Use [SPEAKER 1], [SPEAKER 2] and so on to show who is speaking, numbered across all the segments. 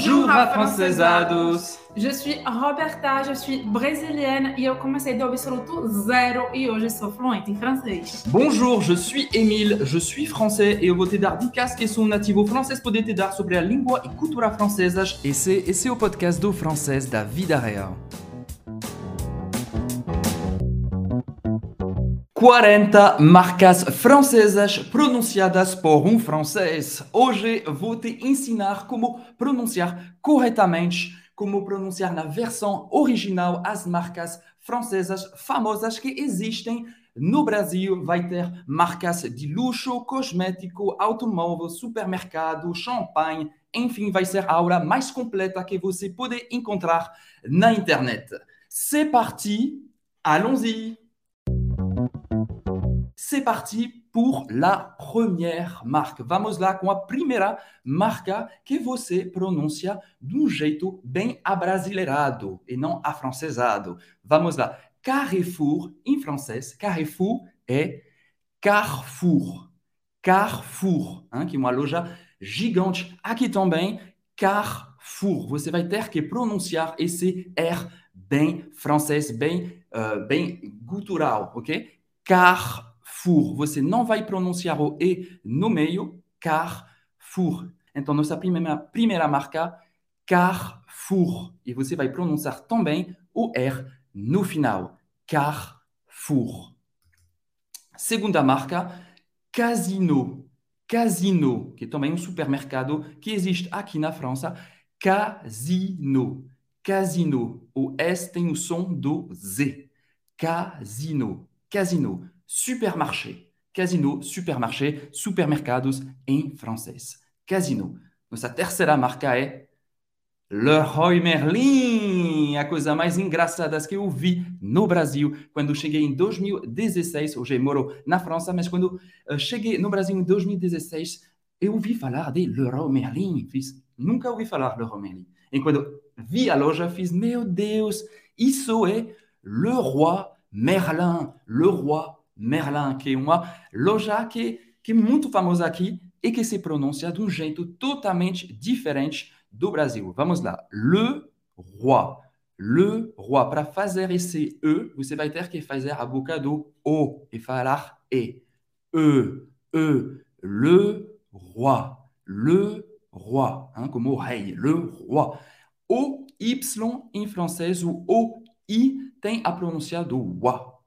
[SPEAKER 1] Bonjour, afrancesados!
[SPEAKER 2] Je suis Roberta, je suis brésilienne e eu comecei do absoluto zero e hoje sou fluente em francês.
[SPEAKER 1] Bonjour, je suis Émile, je suis français e eu vou te dar dicas que são nativo francês poder te dar sobre a língua e cultura francesas. Esse, esse é o podcast do francês da vida real. 40 marcas francesas pronunciadas por um francês. Hoje vou te ensinar como pronunciar corretamente, como pronunciar na versão original as marcas francesas famosas que existem no Brasil. Vai ter marcas de luxo, cosmético, automóvel, supermercado, champanhe. Enfim, vai ser a aula mais completa que você pode encontrar na internet. C'est parti, allons-y! C'est parti pour la première marque. Vamos lá com a primeira marca que você pronuncia de um jeito bem abrasileirado e não afrancesado. Vamos lá. Carrefour, em francês, Carrefour é Carrefour. Carrefour, hein, que é uma loja gigante. Aqui também, Carrefour. Você vai ter que pronunciar esse R bem francês, bem, uh, gutural, ok? Carrefour. Você não vai pronunciar o E no meio, Carrefour. Então, nossa primeira, primeira marca, Carrefour. E você vai pronunciar também o R no final, Carrefour. Segunda marca, Casino. Casino, que é também um supermercado que existe aqui na França. Casino. Casino. O S tem o som do Z. Casino. Casino supermarché. Casino, supermarché, supermercados em francês. Casino. Nossa terceira marca é Leroy Merlin, a coisa mais engraçada que eu vi no Brasil quando cheguei em 2016. Hoje eu moro na França, mas quando uh, cheguei no Brasil em 2016, eu ouvi falar de Leroy Merlin. Fiz, nunca ouvi falar de Leroy Merlin. E quando vi a loja, fiz, meu Deus, isso é Leroy Merlin, Leroy Merlin, que é uma loja que, que é muito famosa aqui e que se pronuncia de um jeito totalmente diferente do Brasil. Vamos lá. Le Roi. Le Roi. Para fazer esse E, você vai ter que fazer a boca do O e falar E. E. E. Le Roi. Le Roi. Hein, como rei. Le Roi. O Y em francês, o O I tem a pronúncia do Wa.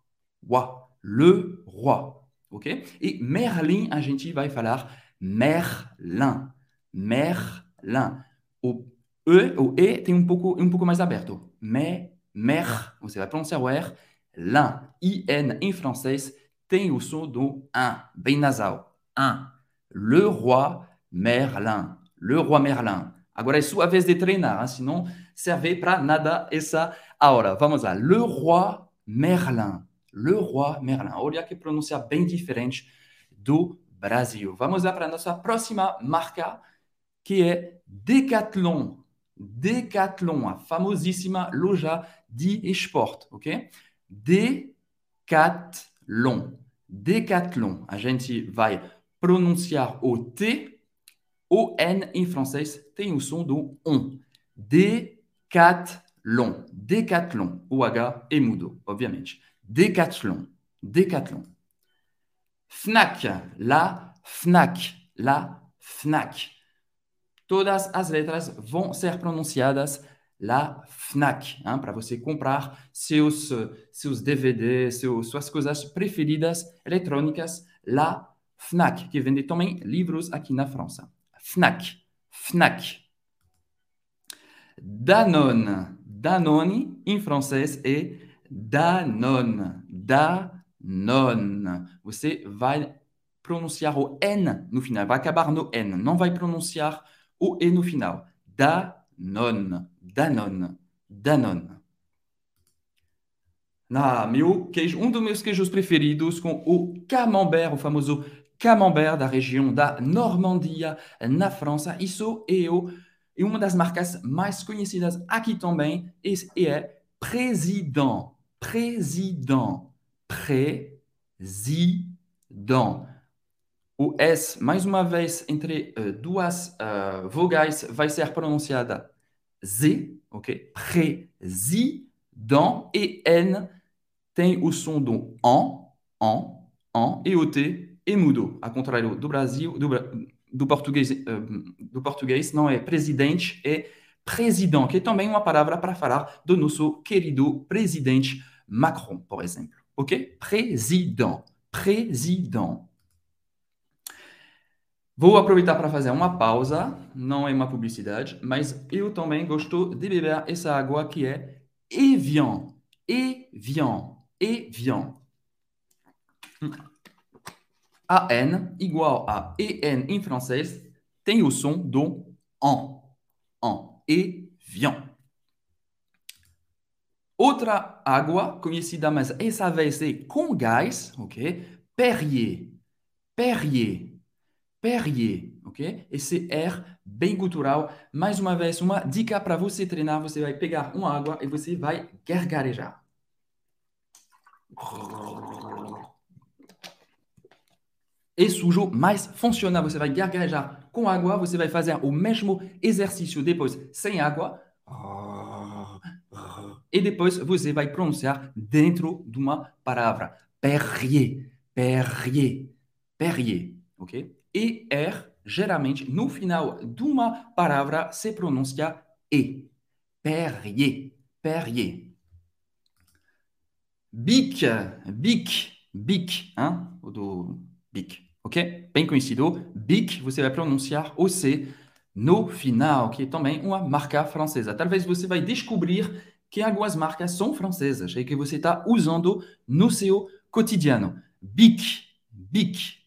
[SPEAKER 1] Wa le roi. Ok? Et Merlin, a gente vai falar Merlin. Merlin. O E, o E tem um pouco, um pouco mais aberto. Me, mer, você vai pronunciar o R. Lin. I-N em francês tem o som do 1, bem nasal. 1. Le roi Merlin. Le roi Merlin. Agora é sua vez de treinar, hein? senão serve para nada essa hora. Vamos lá. Le roi Merlin. Leroy Merlin. Olha que pronúncia bem diferente do Brasil. Vamos lá para a nossa próxima marca, que é Decathlon. Decathlon, a famosíssima loja de esporte, ok? Decathlon. Decathlon. A gente vai pronunciar o T, o N em francês tem o som do on. Decathlon. Decathlon. O H é mudo, obviamente. Décathlon. Décathlon. FNAC. La FNAC. La FNAC. Todas as letras vão ser pronunciadas la FNAC, hein, para você comprar seus, seus DVDs, seus, suas coisas preferidas eletrônicas, la FNAC, que vende também livros aqui na França. FNAC, FNAC. Danone, Danone em francês é Danone. Danone. Você vai pronunciar o N no final, vai acabar no N, não vai pronunciar o E no final. Danone. Danone. Danone. Ah, meu queijo, um dos meus queijos preferidos com o camembert, o famoso camembert da região da Normandia, na França. Isso é, é uma das marcas mais conhecidas aqui também e é Président. président. Président. O S, mais uma vez, entre uh, duas uh, vogais, vai ser pronunciada Z, ok? Président. E N tem o som do on, on, on. E o T é mudo. Ao contrário do Brasil, do, do português, uh, do português, não é presidente, é président, que é também uma palavra para falar do nosso querido presidente Macron, por exemplo. Ok? Président. Président. Vou aproveitar para fazer uma pausa, não é uma publicidade, mas eu também gosto de beber essa água que é Evian. Evian. Evian. AN igual a EN em francês tem o som do en. En. Evian. Outra água conhecida, mas essa vez é com gás, ok? Perrier. Perrier. Perrier, ok? Esse R bem gutural. Mais uma vez, uma dica para você treinar. Você vai pegar uma água e você vai gargarejar. É sujo, mas funciona. Você vai gargarejar com água. Você vai fazer o mesmo exercício depois sem água. E depois você vai pronunciar dentro de uma palavra. Perrier, Perrier, Perrier, ok? E R, geralmente, no final de uma se pronuncia E. Perrier, Perrier. Bic, bic, bic, hein? Bic, ok? Bem conhecido. Bic, você vai pronunciar o C no final, que é também uma marca francesa. Talvez você vai descobrir que algumas marcas são francesas e que você está usando no seu cotidiano. Bic, bic,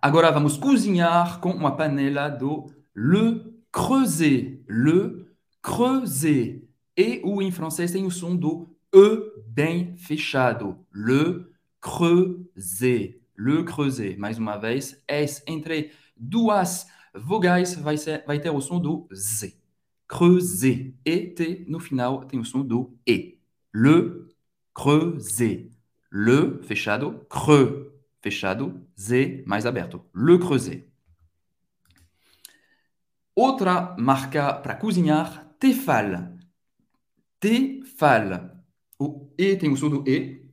[SPEAKER 1] Agora vamos cozinhar com uma panela do Le Creuset. Le Creuset. E o em francês tem o som do E bem fechado. Le Creuset. Le Creuset. Mais uma vez, S entre duas vogais vai, ter o som do Z. Creuset. E T no final tem o som do E. Le Creuset. Le fechado. Creux fechado, Z mais aberto, Le Creuset. Outra marca para cozinhar, Tefal. Tefal. O E tem o som do E.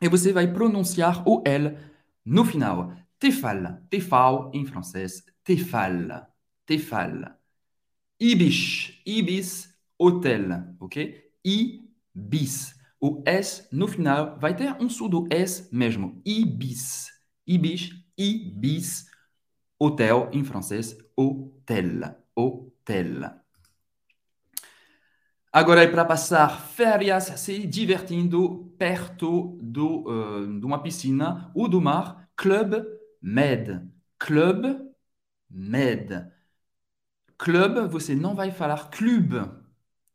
[SPEAKER 1] E você vai pronunciar o L no final. Tefal. Tefal em francês. Tefal. Tefal. Ibis. Ibis, hotel. Ok? Ibis. O S no final vai ter um som S mesmo. Ibis. Ibis, Ibis. Hotel em francês, hotel. Hotel. Agora é para passar férias se divertindo perto do, uh, de uma piscina ou do mar. Club Med. Club Med. Club, você não vai falar club.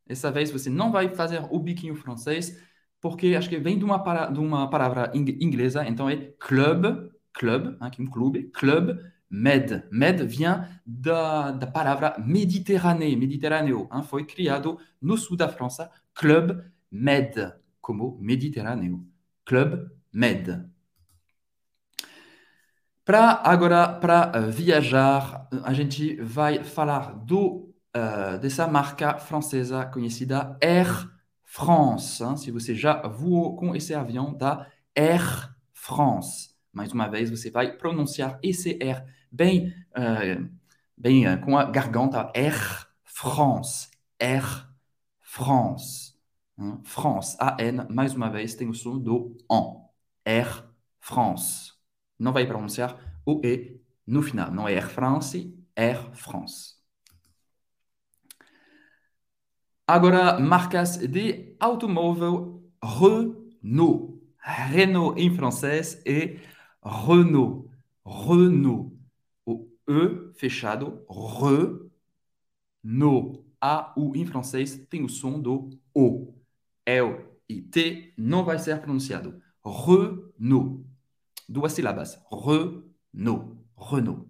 [SPEAKER 1] Dessa vez você não vai fazer o biquinho francês porque acho que vem de uma, para, de uma palavra inglesa, então é club, club, hein, um clube, club med. Med vem da, da palavra Mediterrâneo, Mediterrâneo, hein, foi criado no sul da França, club med, como Mediterrâneo, club med. Para agora, para viajar, a gente vai falar do, uh, dessa marca francesa conhecida Air France. Hein? Se você já voou com esse avião da Air France. Mais uma vez, você vai pronunciar esse R bem, uh, bem uh, garganta. Air France. Air France. Hein? France. A-N, mais uma vez, tem o som do on. Air France. Não vai pronunciar o E no final. Não é Air France, Air France. Agora, marcas de automóvel Renault. Renault em francês é Renault. Renault. O E fechado, Renault. A, U em francês tem o som do O. L e T não vai ser pronunciado. Renault. Duas sílabas. Renault. Renault.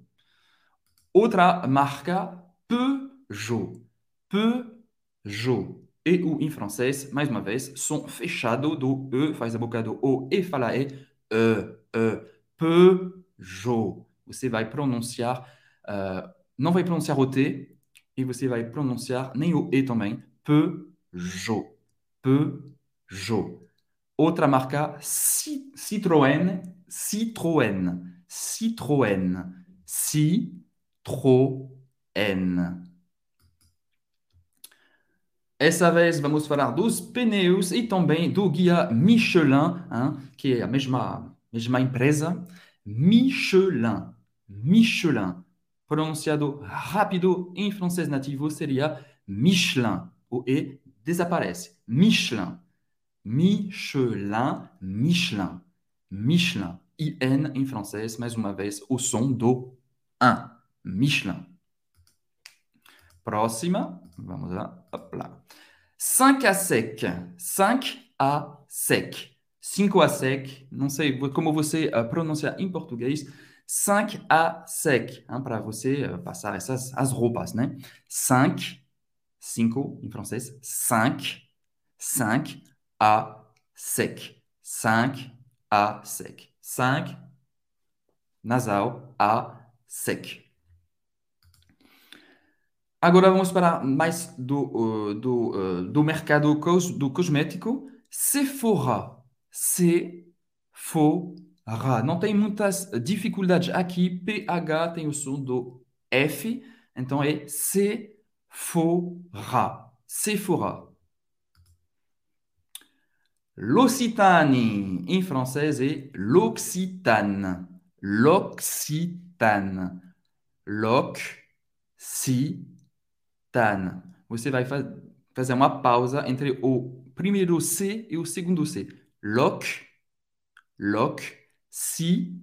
[SPEAKER 1] Outra marca, Peugeot. Peugeot. E U em francês, mais uma vez, som fechado do E, faz a boca do O e fala E, E, E, Peugeot. Você vai pronunciar, uh, não vai pronunciar o T, e você vai pronunciar nem o E também. Peugeot. Peugeot. Outra marca, Citroën. Citroën. Citroën. Citroën. Essa vez vamos falar dos pneus e também do guia Michelin, hein, que é a mesma, mesma empresa. Michelin. Michelin. Pronunciado rápido em francês nativo seria Michelin. O E desaparece. Michelin. Michelin. Michelin. Michelin. IN em francês, mais uma vez, o som do 1. Michelin. Próxima. Vamos lá. Hop là. 5 à sec. 5 à sec. 5 à sec. Não sei como você uh, pronuncia em português. 5 à sec. Para você uh, passar essas as roupas, né? 5. 5 em francês. 5. 5 à sec. 5 à sec. 5 nasal à sec. Agora vamos para mais do, uh, do, do mercado cos, do cosmético. Sephora. Sephora. Não tem muitas dificuldades aqui. PH tem o som do F. Então é Sephora. Sephora. L'Occitanie, em francês, é l'Occitane. L'Occitane. L'Occitane. tan. Você vai fa fazer uma pausa entre o primeiro C e o segundo C. Loc, loc, si,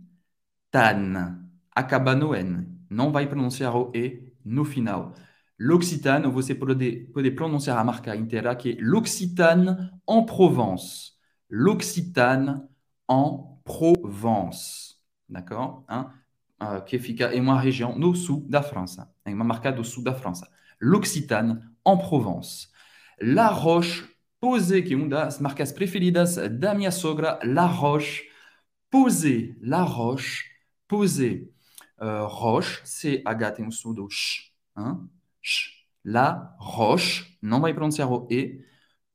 [SPEAKER 1] tan. Acaba no N. Não vai pronunciar E no final. L'Occitane, você pode, pode pronunciar a marca inteira que é l'Occitane en Provence. L'Occitane en Provence. D'accord? Hein? Uh, que fica em uma região no sul da França. Em uma marca do sul da l'Occitane en Provence. La Roche Posée, qui est une das marcas preferidas da minha sogra, La Roche Posée, La Roche Posée. Euh, roche, c'est H tem um som sh, hein? sh. La Roche, não vai pronunciar o E.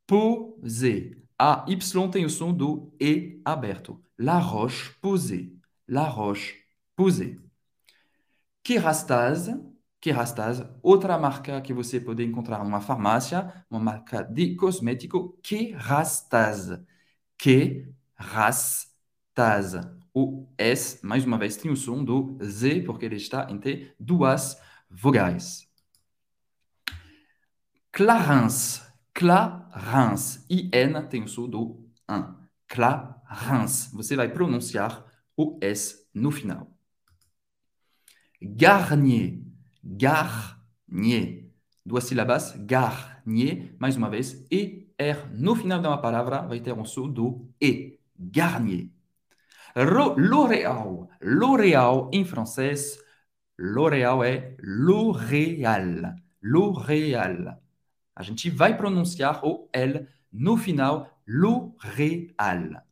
[SPEAKER 1] Posée. A Y tem o som E aberto. La Roche Posée. La Roche Posée. Kerastase, Kerastase, outra marca que você pode encontrar numa farmácia, uma marca de cosmético, Kerastase. Kerastase. O S, mais uma vez, tem o som do Z, porque ele está entre duas vogais. Clarins. Clarins. IN tem o som do 1. Clarins. Você vai pronunciar o S no final. Garnier. Garnier. Duas sílabas, Garnier, mais uma vez, e R no final de uma palavra vai ter um som do E. Garnier. L'Oréal. L'Oréal em francês, L'Oréal é L'Oréal. L'Oréal. A gente vai pronunciar o L no final, L'Oréal.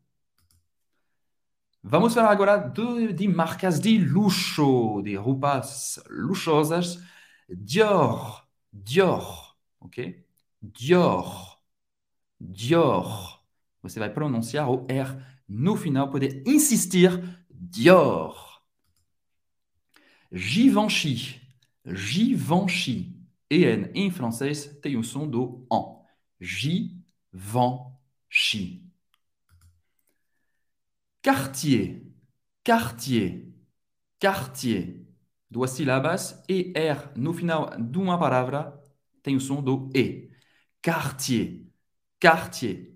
[SPEAKER 1] Vamos falar agora de, de, marcas de luxo, de roupas luxuosas. Dior, Dior, ok? Dior, Dior. Você vai pronunciar o R no final, pode insistir. Dior. Givenchy, Givenchy. EN em francês tem o som do AN. Givenchy. Cartier, Cartier, Cartier. Duas sílabas, ER no final de uma palavra tem o som do E. Cartier, Cartier.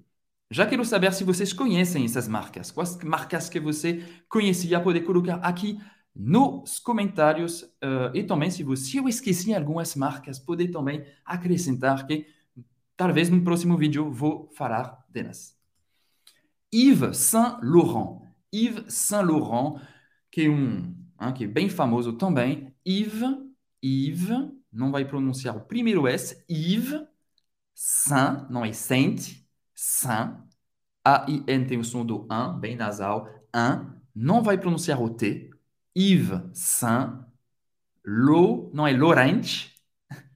[SPEAKER 1] Já quero saber se vocês conhecem essas marcas. Quais marcas que você conhecia, pode colocar aqui nos comentários. Uh, e também, se, você, se eu esqueci algumas marcas, pode também acrescentar que talvez no próximo vídeo vou falar delas. Yves Saint Laurent. Yves Saint Laurent, qui est, um, hein, qui est bem famoso também. Yves, Yves, não vai pronunciar o primeiro S. Yves Saint, não é Saint, Saint. A-I-N tem o som do 1, bem nasal. 1, não vai pronunciar o T. Yves Saint, Lo, não é Laurent,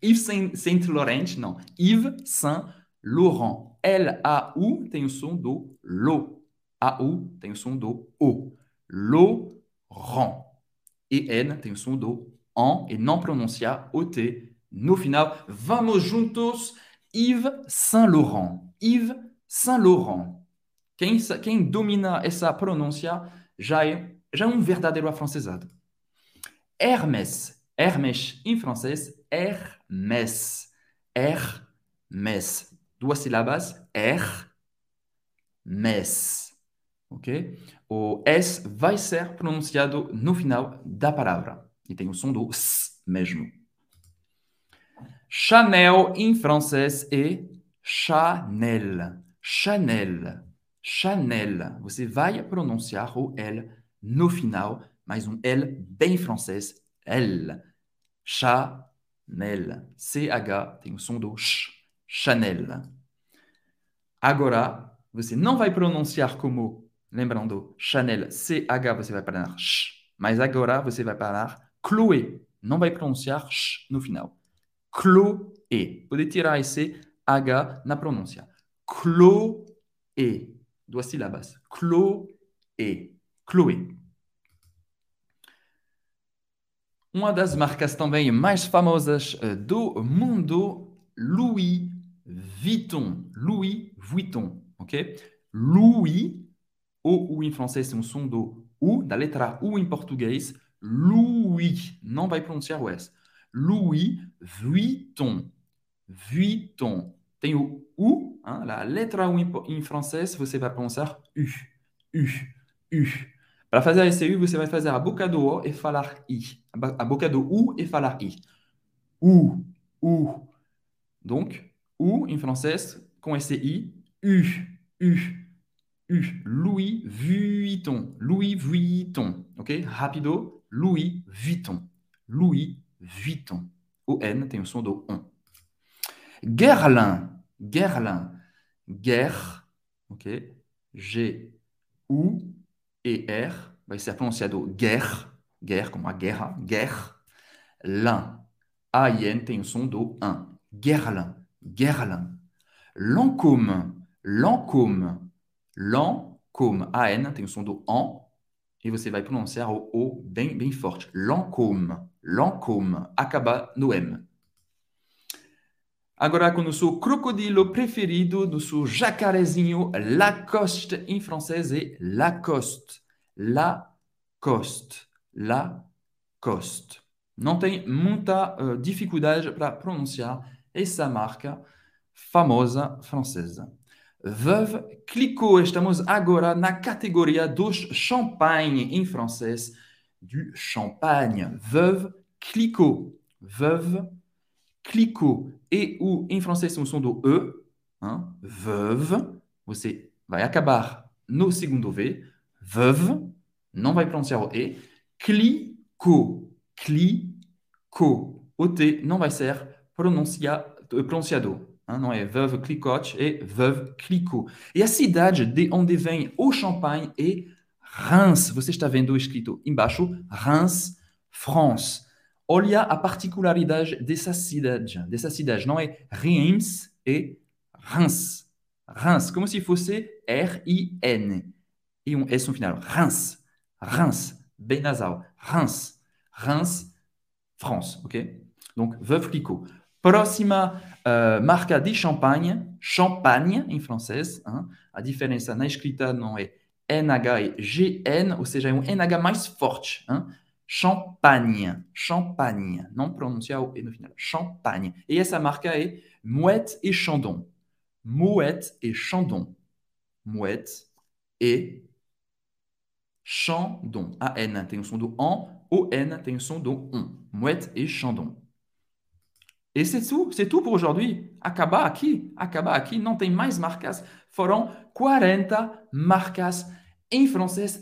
[SPEAKER 1] Yves Saint Laurent, não, Yves Saint Laurent. L-A-U tem o som do Lo. A-U tem o som do O. Laurent. E N tem o som do en e não pronunciar o T no final. Vamos juntos. Yves Saint Laurent. Yves Saint Laurent. Quem, quem domina essa pronúncia já é, já é um verdadeiro afrancesado. Hermès. Hermès em francês, Hermès. Hermès. Duas sílabas, Hermès. Ok? O S vai ser pronunciado no final da palavra. E tem o som do S mesmo. Chanel em francês é Chanel. Chanel. Chanel. Você vai pronunciar o L no final, mas um L bem francês. L. Chanel. CH tem o som do Ch. Chanel. Agora, você não vai pronunciar como, lembrando, Chanel, CH, você vai parar Ch. Mas agora você vai parar Chloé. Não vai pronunciar Ch no final. Chloé. Pode tirar esse H na pronúncia. Chloé duas sílabas. Chloé. Chloé. Uma das marcas também mais famosas eh, do mundo, Louis Vuitton. Louis Vuitton, ok? Louis, o U em francês tem um som do U, da letra U em português. Louis, não vai pronunciar o S. Louis Vuitton. Vuitton. Tem o U, hein, la letra U em francês, você vai pronunciar U. U. U. Para fazer esse U, você vai fazer a boca do O e falar I. A boca do U e falar I. U. U. Donc, U em francês, com esse I. U. U. U. Louis Vuitton. Louis Vuitton. Ok? Rapido. Louis Vuitton. Louis Vuitton. O N tem o som do on. Guerlain. Guerlain. Guerre, ok? G, U e R. Vai ser pronunciado guerre, guerre como a guerra, guerre. Lin. A e N tem o som do 1. Guerlain. Guerlain. Lancôme. Lancôme. Lancôme. A N tem o som do AN. E você vai pronunciar o O bem, bem forte. Lancôme. Lancôme. Acaba no M. Agora com o nosso crocodilo preferido, nosso jacarezinho Lacoste em francês é Lacoste. Lacoste. Lacoste. Não tem muita uh, dificuldade para pronunciar essa marca famosa francesa. Veuve Clicquot, estamos agora na categoria dos champanhe em francês, du champagne. Veuve Clicquot. Veuve Clicquot e ou em francês tem o som do E, hein? veuve, você vai acabar no segundo V, veuve, não vai pronunciar o E, Clicquot, Clicquot, o T não vai ser pronuncia, pronunciado, hein? não é veuve Clicote, é veuve Clicquot. E a cidade de onde vem o champanhe é Reims, você está vendo escrito embaixo, Reims, France. olha a particularidade dessa cidade, dessa cidade, não é Reims e Reims. Reims, como se fosse R-I-N. E um S no final. Reims. Reims. Bem. Reims. Reims, France. Ok? Donc, Veuve Clicquot. Próxima uh, marca de champanhe, champagne em francês. Hein? A diferença na escrita não é NH e GN, ou seja, é um NH mais forte. Hein? Champagne. Champagne. Non prononcé au no final. Champagne. Et sa marque est Mouette et Chandon. Mouette et Chandon. Mouette et Chandon. A-N tem o som do an. O-N tem o som do on. Mouette et Chandon. Et c'est tout, c'est tout pour aujourd'hui. Acabar aqui, acabar aqui, não tem mais marcas. Foram 40 marcas em francês.